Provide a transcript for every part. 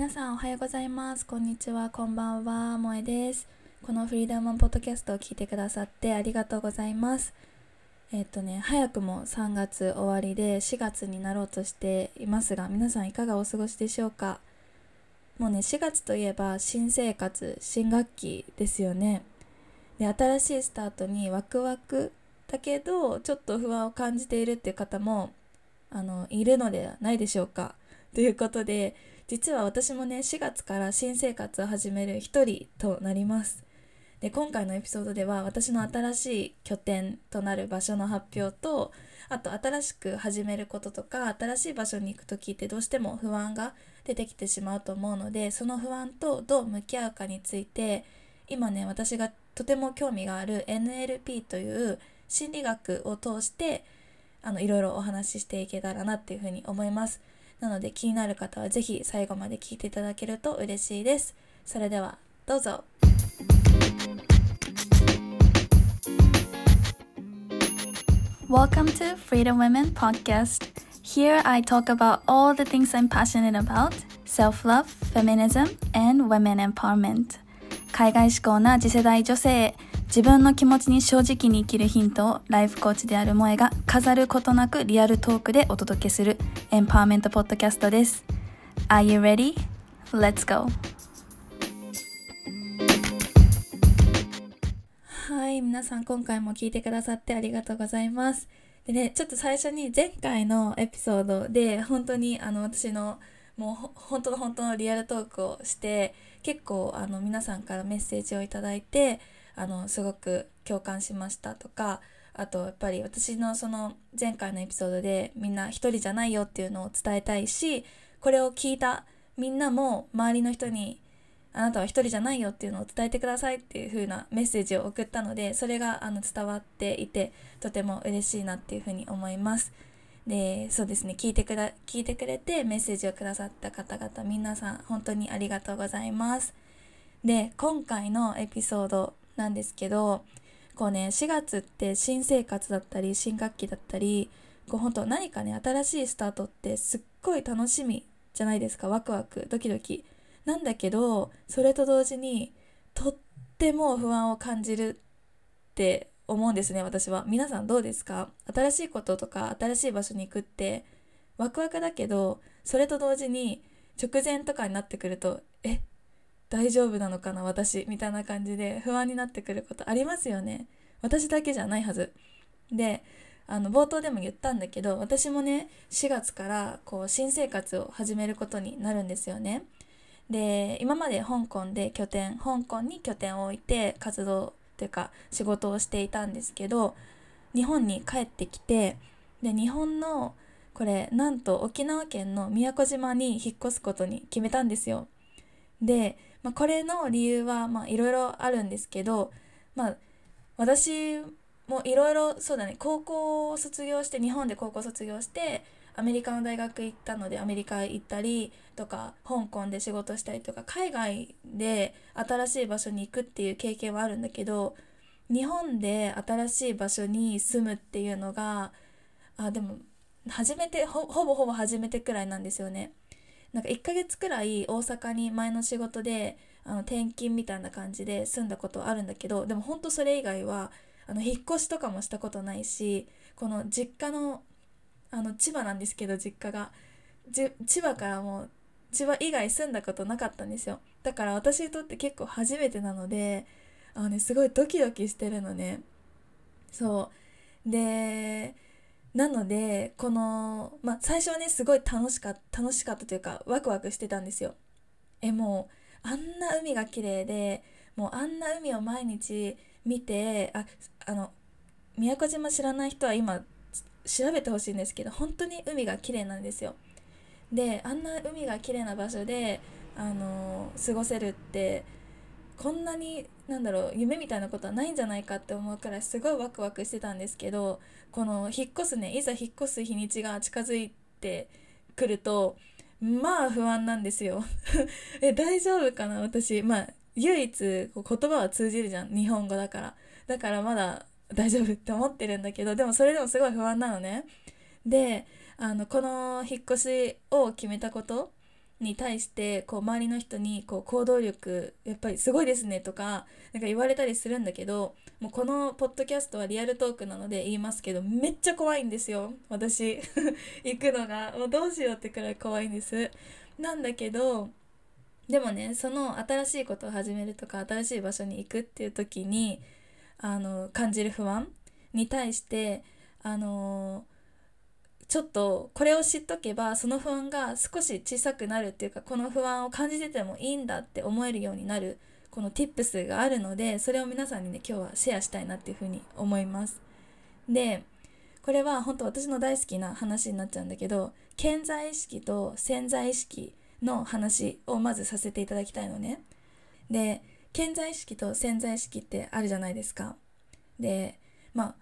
皆さんおはようございます。こんにちは。こんばんは。萌えです。このフリーダムポッドキャストを聞いてくださってありがとうございます。えっとね早くも3月終わりで4月になろうとしていますが皆さんいかがお過ごしでしょうか？もうね4月といえば新生活新学期ですよね。で新しいスタートにワクワクだけどちょっと不安を感じているっていう方もあのいるのではないでしょうか？ということで実は私もね4月から新生活を始める一人となりますで今回のエピソードでは私の新しい拠点となる場所の発表とあと新しく始めることとか新しい場所に行く時ってどうしても不安が出てきてしまうと思うのでその不安とどう向き合うかについて今ね私がとても興味がある NLP という心理学を通してあのいろいろお話ししていけたらなっていうふうに思います。なので気になる方はぜひ最後まで聞いていただけると嬉しいです。それではどうぞ。Welcome to Freedom Women Podcast. Here I talk about all the things I'm passionate about self love, feminism, and women empowerment. 海外志向な次世代女性自分の気持ちに正直に生きるヒントをライフコーチである萌えが飾ることなくリアルトークでお届けするエンパワーメントポッドキャストです。Are you ready? Let's go! はい、皆さん今回も聞いてくださってありがとうございます。でね、ちょっと最初に前回のエピソードで本当にあの私のもう本当の本当のリアルトークをして結構あの皆さんからメッセージをいただいてあのすごく共感しましたとかあとやっぱり私のその前回のエピソードでみんな一人じゃないよっていうのを伝えたいしこれを聞いたみんなも周りの人にあなたは一人じゃないよっていうのを伝えてくださいっていう風なメッセージを送ったのでそれがあの伝わっていてとても嬉しいなっていう風に思います。でそうですね聞いてくだ聞いてくれてメッセージをくださった方々皆さん本当にありがとうございます。で今回のエピソードなんですけどこうね4月って新生活だったり新学期だったりこう本当何かね新しいスタートってすっごい楽しみじゃないですかワクワクドキドキ。なんだけどそれと同時にとっても不安を感じるって思うんですね私は。皆さんどうですか？新しいこととか新しい場所に行くってワクワクだけどそれと同時に直前とかになってくるとえ大丈夫なのかな私みたいな感じで不安になってくることありますよね。私だけじゃないはず。であの冒頭でも言ったんだけど私もね4月からこう新生活を始めることになるんですよね。で今まで香港で拠点香港に拠点を置いて活動というか仕事をしていたんですけど日本に帰ってきてで日本のこれなんと沖縄県の宮古島に引っ越すことに決めたんですよ。でまあ、これの理由はいろいろあるんですけど、まあ、私もいろいろそうだね高校を卒業して日本で高校卒業してアメリカの大学行ったのでアメリカ行ったりとか香港で仕事したりとか海外で新しい場所に行くっていう経験はあるんだけど日本で新しい場所に住むっていうのがあでも初めてほぼほぼ初めてくらいなんですよね。なんか1ヶ月くらい大阪に前の仕事であの転勤みたいな感じで住んだことあるんだけどでもほんとそれ以外はあの引っ越しとかもしたことないしこの実家のあの千葉なんですけど実家が。千葉からもう千葉以外住んだことなかったんですよ。だから私にとって結構初めてなのであのねすごいドキドキしてるのね。そう。でなのでこの、まあ、最初はねすごい楽しかった楽しかったというかワクワクしてたんですよ。えもうあんな海が綺麗でもうあんな海を毎日見てああの宮古島知らない人は今調べてほしいんですけど本当に海が綺麗なんですよ。であんな海が綺麗な場所であの過ごせるってこんなになんだろう夢みたいなことはないんじゃないかって思うくらいすごいワクワクしてたんですけどこの引っ越すねいざ引っ越す日にちが近づいてくるとまあ不安なんですよ。え大丈夫かな私。まあ唯一言葉は通じるじゃん日本語だから。だからまだ大丈夫って思ってるんだけどでもそれでもすごい不安なのね。であのこの引っ越しを決めたことに対してこう周りの人にこう行動力やっぱりすごいですねとかなか言われたりするんだけどもうこのポッドキャストはリアルトークなので言いますけどめっちゃ怖いんですよ私。行くのが。もうどうしようってくらい怖いんです。なんだけどでもねその新しいことを始めるとか新しい場所に行くっていう時にあの感じる不安に対してあのちょっとこれを知っとけばその不安が少し小さくなるっていうかこの不安を感じててもいいんだって思えるようになるこの tips があるのでそれを皆さんにね今日はシェアしたいなっていうふうに思います。でこれは本当私の大好きな話になっちゃうんだけど健在意識と潜在意識の話をまずさせていただきたいのね。で健在意識と潜在意識ってあるじゃないですか。でまあ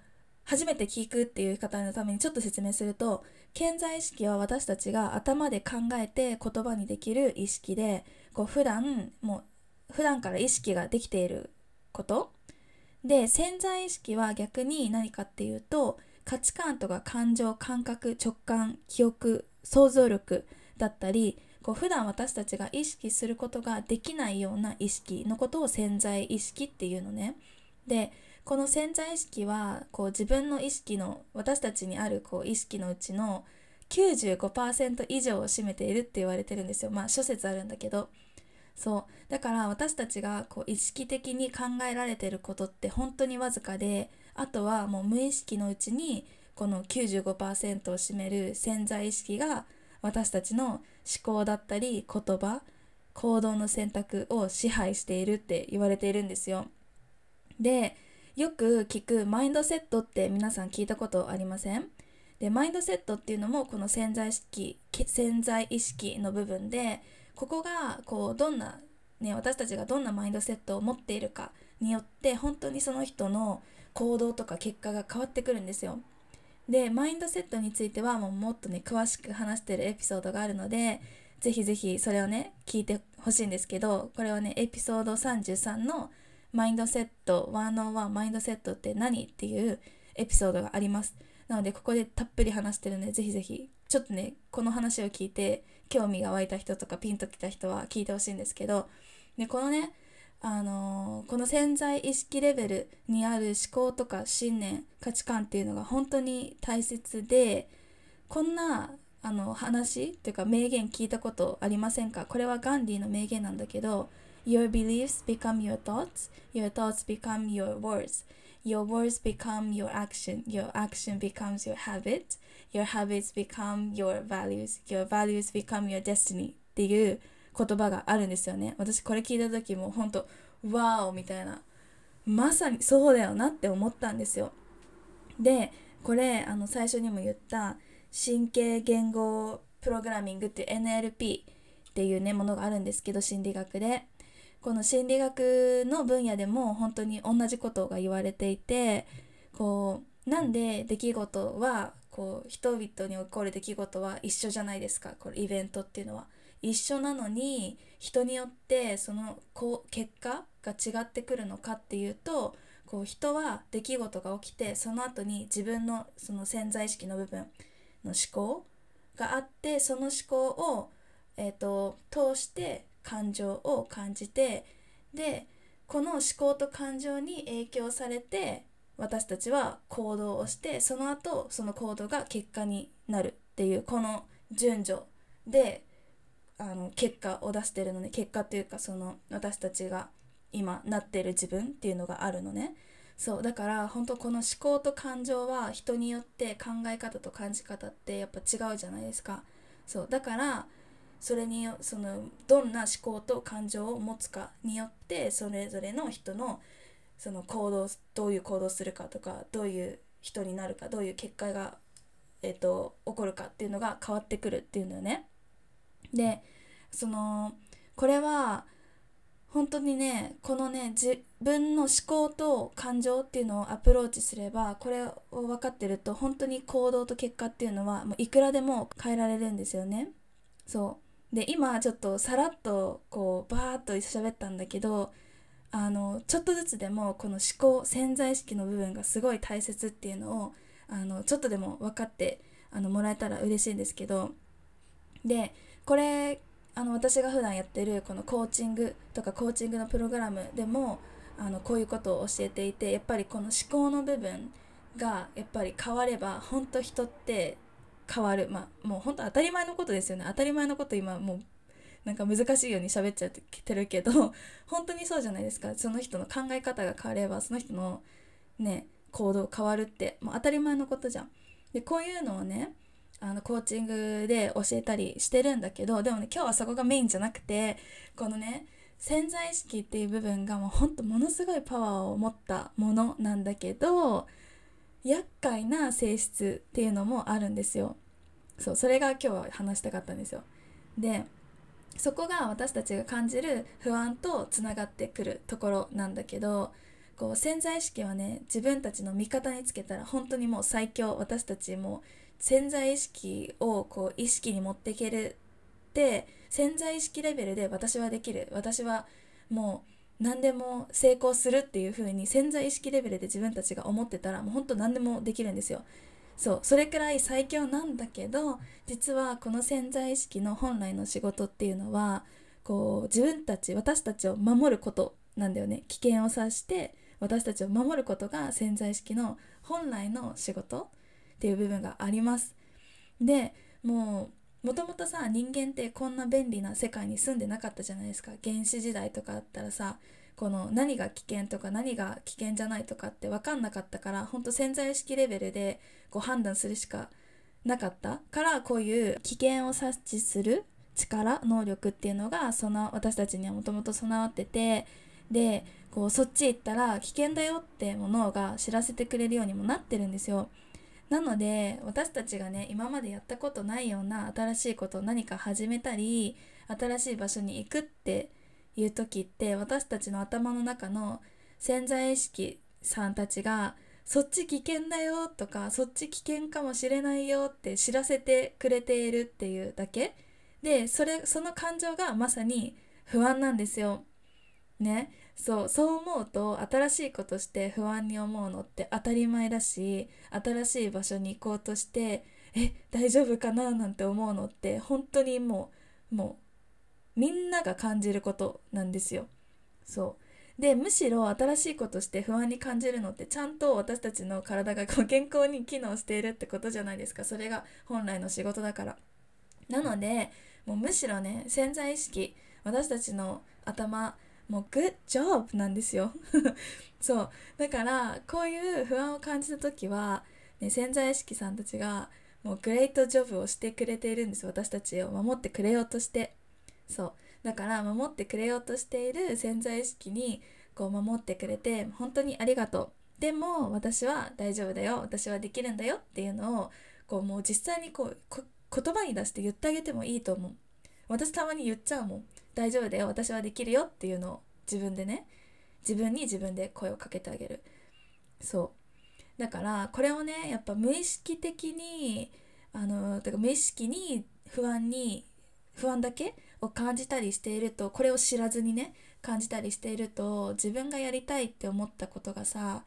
初めて聞くっていう方のためにちょっと説明すると健在意識は私たちが頭で考えて言葉にできる意識でこう普段もう普段から意識ができていることで潜在意識は逆に何かっていうと価値観とか感情感覚直感記憶想像力だったりこう普段私たちが意識することができないような意識のことを潜在意識っていうのね。でこの潜在意識はこう自分の意識の私たちにあるこう意識のうちの95%以上を占めているって言われてるんですよ。まあ諸説あるんだけど。そう。だから私たちがこう意識的に考えられてることって本当にわずかであとはもう無意識のうちにこの95%を占める潜在意識が私たちの思考だったり言葉行動の選択を支配しているって言われているんですよ。でよく聞くマインドセットって皆さん聞いたことありません？でマインドセットっていうのもこの潜在意識潜在意識の部分でここがこうどんな、ね、私たちがどんなマインドセットを持っているかによって本当にその人の行動とか結果が変わってくるんですよ。でマインドセットについてはもうもっとね詳しく話してるエピソードがあるのでぜひぜひそれをね聞いてほしいんですけどこれはねエピソード33の「マインドセット101マインドセットって何っていうエピソードがあります。なのでここでたっぷり話してるのでぜひぜひちょっとねこの話を聞いて興味が湧いた人とかピンときた人は聞いてほしいんですけどでこのねあのー、この潜在意識レベルにある思考とか信念価値観っていうのが本当に大切でこんなあの話っていうか名言聞いたことありませんか？これはガンディの名言なんだけど Your beliefs become your thoughts, your thoughts become your words, your words become your action, your action becomes your habit, your habits become your values, your values become your destiny っていう言葉があるんですよね。私これ聞いた時も本当ワーオみたいなまさにそうだよなって思ったんですよ。でこれあの最初にも言った神経言語プログラミングっていう NLP っていうねものがあるんですけど心理学でこの心理学の分野でも本当に同じことが言われていてこうなんで出来事はこう人々に起こる出来事は一緒じゃないですか？これイベントっていうのは。一緒なのに人によってそのこう結果が違ってくるのかっていうとこう人は出来事が起きてその後に自分のその潜在意識の部分の思考があってその思考を、えーと通して感情を感じてでこの思考と感情に影響されて私たちは行動をしてその後その行動が結果になるっていうこの順序であの結果を出してるのね。結果というかその私たちが今なってる自分っていうのがあるのね。そうだから本当この思考と感情は人によって考え方と感じ方ってやっぱ違うじゃないですか。そうだからそれにそのどんな思考と感情を持つかによってそれぞれの人のその行動どういう行動するかとかどういう人になるかどういう結果が、えーと、起こるかっていうのが変わってくるっていうのよね。でそのこれは本当にねこのね自分の思考と感情っていうのをアプローチすればこれを分かってると本当に行動と結果っていうのはもういくらでも変えられるんですよね。そうで今ちょっとさらっとこうバーッと喋ったんだけどあのちょっとずつでもこの思考潜在意識の部分がすごい大切っていうのをあのちょっとでも分かってあのもらえたら嬉しいんですけどでこれあの私が普段やってるこのコーチングとかコーチングのプログラムでもあのこういうことを教えていてやっぱりこの思考の部分がやっぱり変われば本当人って変わる。まあもう本当当たり前のことですよね。当たり前のこと今もうなんか難しいように喋っちゃってるけど 本当にそうじゃないですか。その人の考え方が変わればその人のね行動変わるって。もう当たり前のことじゃん。でこういうのをねあのコーチングで教えたりしてるんだけどでもね今日はそこがメインじゃなくてこのね潜在意識っていう部分がもうほんとものすごいパワーを持ったものなんだけど厄介な性質っていうのもあるんですよ。そうそれが今日は話したかったんですよ。でそこが私たちが感じる不安とつながってくるところなんだけどこう潜在意識はね自分たちの味方につけたら本当にもう最強私たちも潜在意識をこう意識に持っていけるって潜在意識レベルで私はできる私はもう何でも成功するっていう風に潜在意識レベルで自分たちが思ってたらもう本当何でもできるんですよ。そうそれくらい最強なんだけど実はこの潜在意識の本来の仕事っていうのはこう自分たち私たちを守ることなんだよね危険を察して私たちを守ることが潜在意識の本来の仕事っていう部分があります。でもうもともとさ人間ってこんな便利な世界に住んでなかったじゃないですか原始時代とかだったらさこの何が危険とか何が危険じゃないとかって分かんなかったからほんと潜在意識レベルでこう判断するしかなかったからこういう危険を察知する力能力っていうのがその私たちにはもともと備わっててでこうそっち行ったら危険だよってものが知らせてくれるようにもなってるんですよ。なので私たちがね今までやったことないような新しいことを何か始めたり新しい場所に行くっていう時って私たちの頭の中の潜在意識さんたちがそっち危険だよとかそっち危険かもしれないよって知らせてくれているっていうだけでそれその感情がまさに不安なんですよ。ねそうそう思うと新しいことして不安に思うのって当たり前だし新しい場所に行こうとしてえ大丈夫かななんて思うのって本当にもうもうみんなが感じることなんですよ。そうでむしろ新しいことして不安に感じるのってちゃんと私たちの体がこう健康に機能しているってことじゃないですかそれが本来の仕事だから。なのでもうむしろね潜在意識私たちの頭もうグッジョブなんですよ。そう。だからこういう不安を感じた時は、ね、潜在意識さんたちがもうグレートジョブをしてくれているんです。私たちを。守ってくれようとして。そう。だから守ってくれようとしている潜在意識にこう守ってくれて本当にありがとう。でも私は大丈夫だよ。私はできるんだよっていうのをこうもう実際にこう言葉に出して言ってあげてもいいと思う。私たまに言っちゃうもん。大丈夫だよ。私はできるよっていうのを自分でね。自分に自分で声をかけてあげる。そう。だからこれをねやっぱ無意識的にあのだから無意識に不安に不安だけを感じたりしているとこれを知らずにね感じたりしていると自分がやりたいって思ったことがさ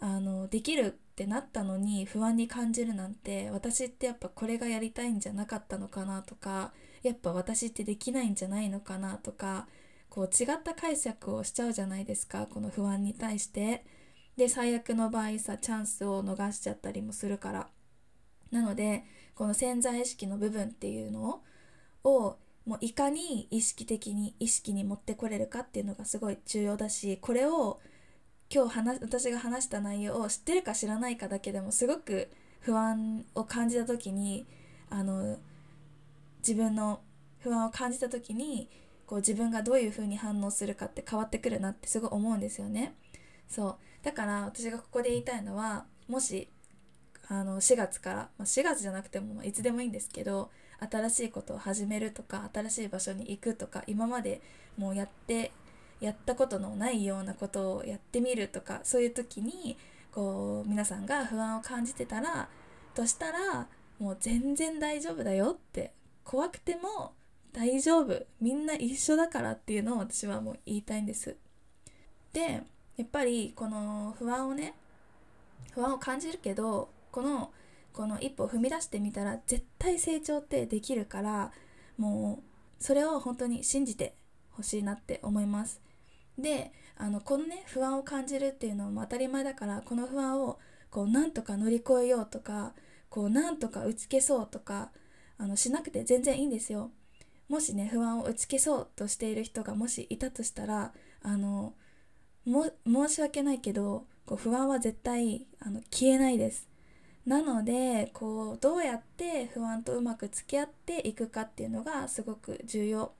あのできるってなったのに不安に感じるなんて私ってやっぱこれがやりたいんじゃなかったのかなとかやっぱ私ってできないんじゃないのかなとかこう違った解釈をしちゃうじゃないですかこの不安に対して。で最悪の場合さチャンスを逃しちゃったりもするから。なのでこの潜在意識の部分っていうのをもういかに意識的に意識に持ってこれるかっていうのがすごい重要だしこれを今日話私が話した内容を知ってるか知らないかだけでもすごく不安を感じた時にあの自分の不安を感じた時にこう自分がどういう風に反応するかって変わってくるなってすごい思うんですよね。そうだから私がここで言いたいのはもしあの4月から、まあ、4月じゃなくてもいつでもいいんですけど新しいことを始めるとか新しい場所に行くとか今までもうやってやったことのないようなことをやってみるとかそういう時にこう皆さんが不安を感じてたらとしたらもう全然大丈夫だよって怖くても大丈夫みんな一緒だからっていうのを私はもう言いたいんです。でやっぱりこの不安をね不安を感じるけどこのこの一歩踏み出してみたら絶対成長ってできるからもうそれを本当に信じてほしいなって思います。であのこのね不安を感じるっていうのも当たり前だからこの不安をこうなんとか乗り越えようとかこうなんとか打ち消そうとかあのしなくて全然いいんですよ。もしね不安を打ち消そうとしている人がもしいたとしたらあの申し訳ないけどこう不安は絶対あの消えないです。なのでこうどうやって不安とうまく付き合っていくかっていうのがすごく重要。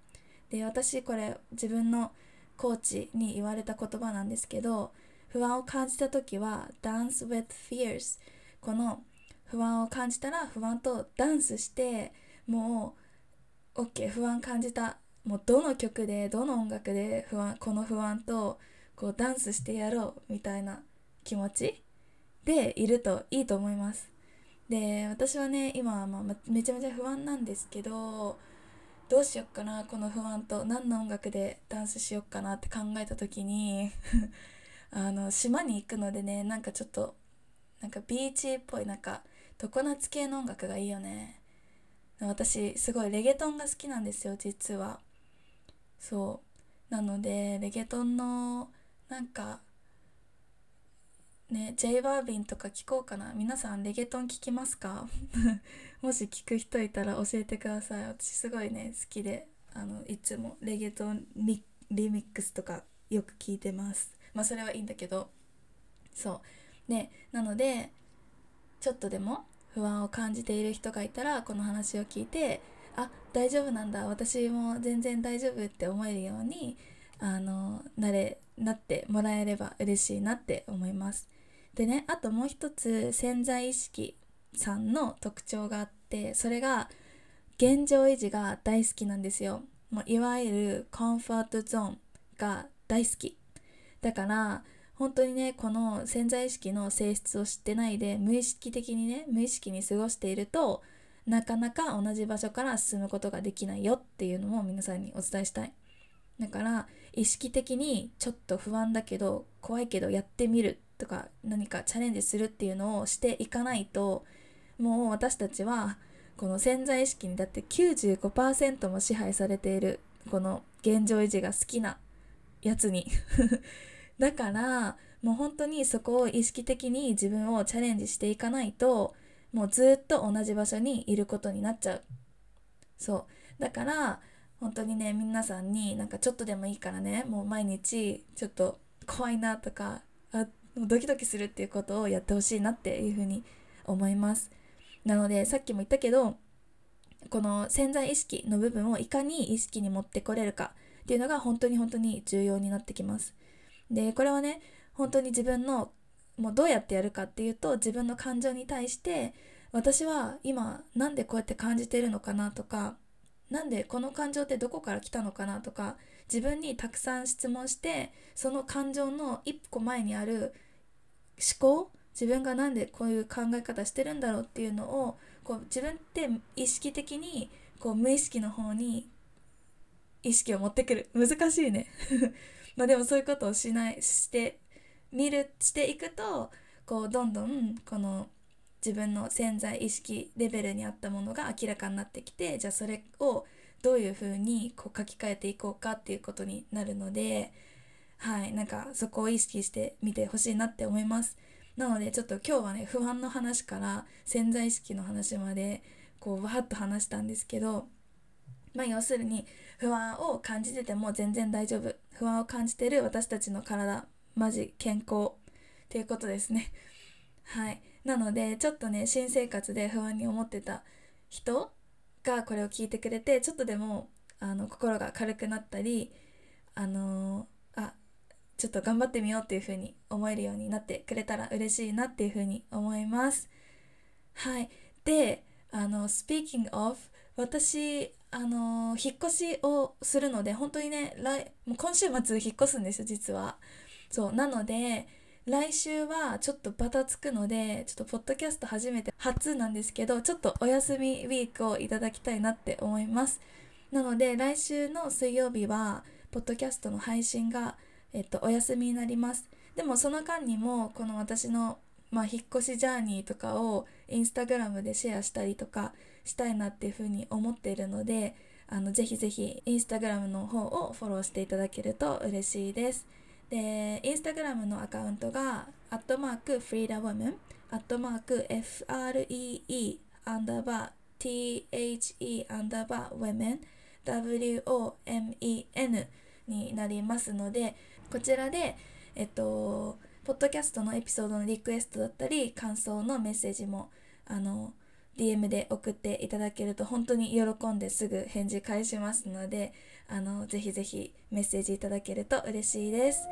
で私これ自分のコーチに言われた言葉なんですけど不安を感じた時は Dance with fears この不安を感じたら不安とダンスしてもう OK 不安感じたもうどの曲でどの音楽で不安この不安とこうダンスしてやろうみたいな気持ちでいるといいと思います。で私はね今はまめちゃめちゃ不安なんですけどどうしよっかなこの不安と。何の音楽でダンスしよっかなって考えた時に あの島に行くのでねなんかちょっとなんかビーチっぽいなんか常夏系の音楽がいいよね。私すごいレゲトンが好きなんですよ実は。そう。なのでレゲトンのなんかね J バービンとか聞こうかな。皆さんレゲトン聞きますか？もし聞く人いたら教えてください。私すごいね好きで。あのいつもレゲトンリミックスとかよく聞いてます。まあそれはいいんだけど。そう。ねなのでちょっとでも不安を感じている人がいたらこの話を聞いてあ大丈夫なんだ私も全然大丈夫って思えるようにあのなれなってもらえれば嬉しいなって思います。でねあともう一つ潜在意識さんの特徴があってそれが現状維持が大好きなんですよ。もういわゆるコンフォートゾーンが大好き。だから本当にねこの潜在意識の性質を知ってないで無意識的にね無意識に過ごしているとなかなか同じ場所から進むことができないよっていうのも皆さんにお伝えしたい。だから意識的にちょっと不安だけど怖いけどやってみるとか何かチャレンジするっていうのをしていかないともう私たちはこの潜在意識にだって95%も支配されているこの現状維持が好きなやつに だからもう本当にそこを意識的に自分をチャレンジしていかないともうずっと同じ場所にいることになっちゃう。そう。だから本当にね皆さんになんかちょっとでもいいからねもう毎日ちょっと怖いなとかあドキドキするっていうことをやってほしいなっていうふうに思います。なのでさっきも言ったけどこの潜在意識の部分をいかに意識に持ってこれるかっていうのが本当に本当に重要になってきます。でこれはね本当に自分のもうどうやってやるかっていうと自分の感情に対して私は今なんでこうやって感じてるのかなとかなんでこの感情ってどこから来たのかなとか自分にたくさん質問してその感情の一個前にある思考自分が何でこういう考え方してるんだろうっていうのをこう自分って意識的にこう無意識の方に意識を持ってくる。難しいね。まあでもそういうことをしないして見るしていくとこうどんどんこの自分の潜在意識レベルにあったものが明らかになってきてじゃあそれをどういうふうにこう書き換えていこうかっていうことになるのではいなんかそこを意識してみてほしいなって思います。なのでちょっと今日はね不安の話から潜在意識の話までこうわーっと話したんですけどまあ要するに不安を感じてても全然大丈夫。不安を感じてる私たちの体マジ健康っていうことですね。はい。なのでちょっとね新生活で不安に思ってた人がこれを聞いてくれてちょっとでもあの心が軽くなったりあのー、あちょっと頑張ってみようっていう風に思えるようになってくれたら嬉しいなっていう風に思います。はい。であの Speaking of 私あのー、引っ越しをするので本当にね来もう今週末引っ越すんですよ実は。そうなので来週はちょっとバタつくのでちょっとポッドキャスト初めて初なんですけどちょっとお休みウィークをいただきたいなって思います。なので来週の水曜日はポッドキャストの配信が、えっと、お休みになります。でもその間にもこの私のまあ、引っ越しジャーニーとかをインスタグラムでシェアしたりとかしたいなっていうふうに思っているのであのぜひぜひインスタグラムの方をフォローしていただけると嬉しいです。でインスタグラムのアカウントがアットマークフリーダーウォメンアットマーク FREE アンダーバー THE アンダーバーウェメン WOMEN になりますのでこちらでえっとポッドキャストのエピソードのリクエストだったり感想のメッセージもあの DM で送っていただけると本当に喜んですぐ返事返しますのであのぜひぜひメッセージいただけると嬉しいです。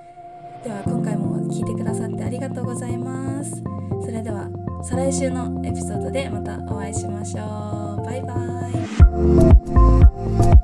では今回も聞いてくださってありがとうございます。それでは再来週のエピソードでまたお会いしましょう。バイバイ。